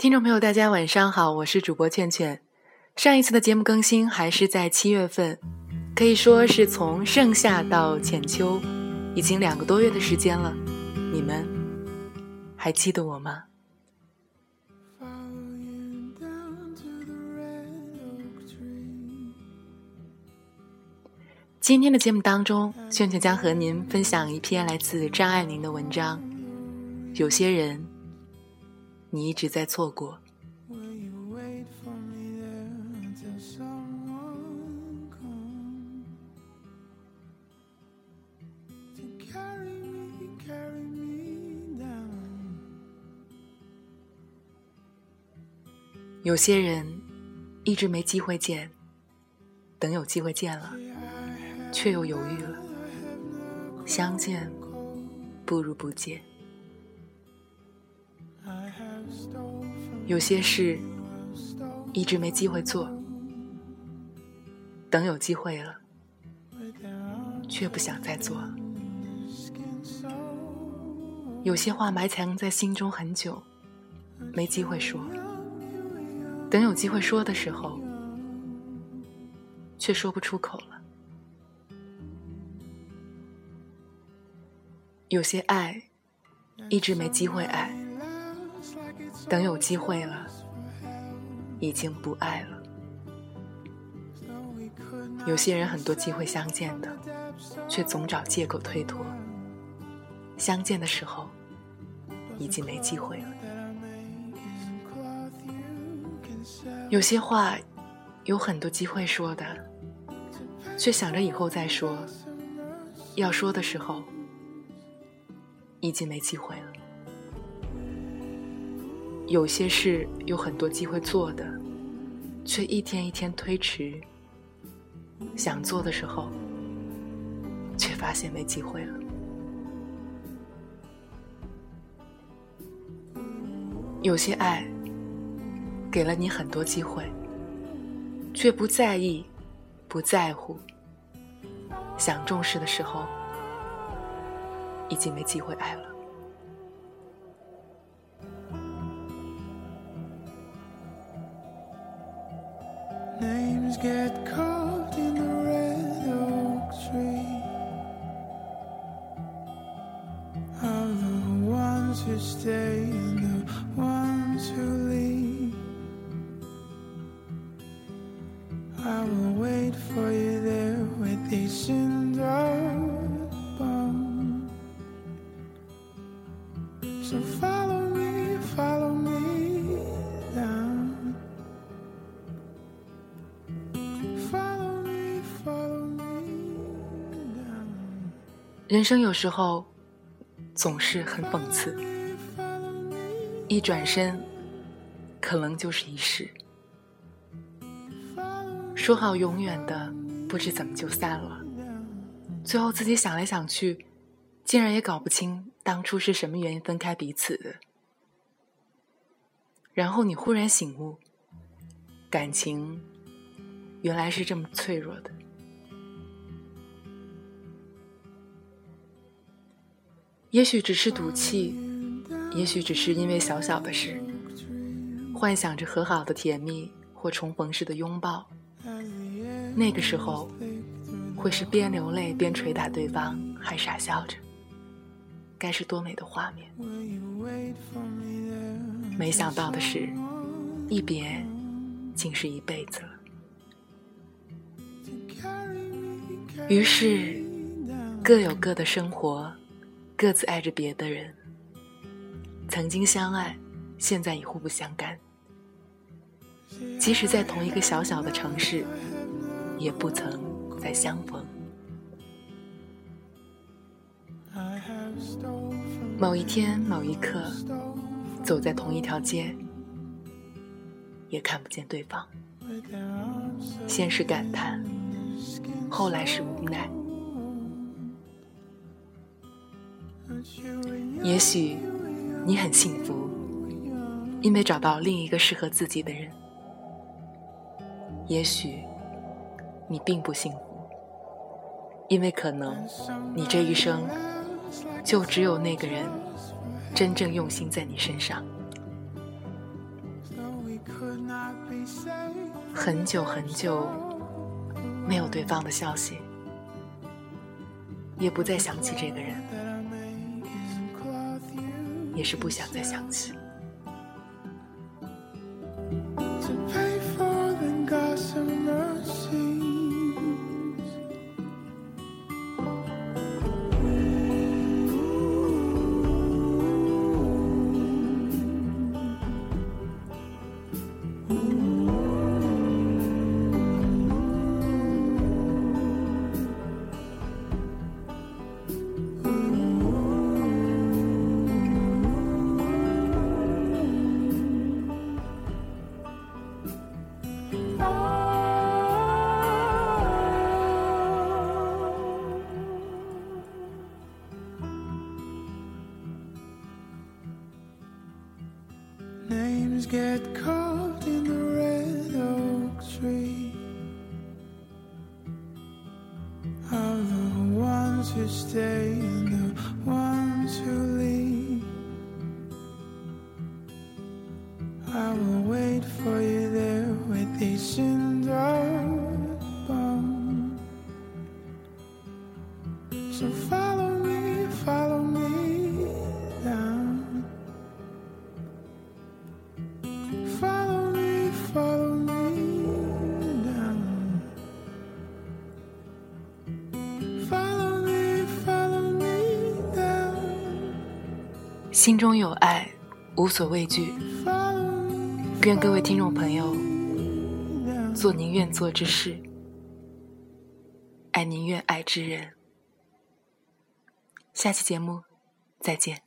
听众朋友，大家晚上好，我是主播劝劝。上一次的节目更新还是在七月份，可以说是从盛夏到浅秋，已经两个多月的时间了。你们还记得我吗？今天的节目当中，炫炫将和您分享一篇来自张爱玲的文章。有些人，你一直在错过。有些人一直没机会见，等有机会见了，却又犹豫了。相见不如不见。有些事一直没机会做，等有机会了，却不想再做。有些话埋藏在心中很久，没机会说。等有机会说的时候，却说不出口了。有些爱一直没机会爱，等有机会了，已经不爱了。有些人很多机会相见的，却总找借口推脱。相见的时候，已经没机会了。有些话有很多机会说的，却想着以后再说。要说的时候，已经没机会了。有些事有很多机会做的，却一天一天推迟。想做的时候，却发现没机会了。有些爱。给了你很多机会，却不在意、不在乎。想重视的时候，已经没机会爱了。get caught in the red oak tree. Of the ones who stay and the ones who leave. I will wait for you there with these syndrome 人生有时候总是很讽刺，一转身，可能就是一世。说好永远的，不知怎么就散了。最后自己想来想去，竟然也搞不清当初是什么原因分开彼此的。然后你忽然醒悟，感情原来是这么脆弱的。也许只是赌气，也许只是因为小小的事，幻想着和好的甜蜜或重逢时的拥抱。那个时候，会是边流泪边捶打对方，还傻笑着，该是多美的画面。没想到的是，一别，竟是一辈子了。于是，各有各的生活。各自爱着别的人，曾经相爱，现在已互不相干。即使在同一个小小的城市，也不曾再相逢。某一天，某一刻，走在同一条街，也看不见对方。先是感叹，后来是无奈。也许你很幸福，因为找到另一个适合自己的人；也许你并不幸福，因为可能你这一生就只有那个人真正用心在你身上。很久很久没有对方的消息，也不再想起这个人，也是不想再想起。Get caught in the red oak tree. Are the ones who stay and the ones who leave 心中有爱，无所畏惧。愿各位听众朋友做您愿做之事，爱您愿爱之人。下期节目再见。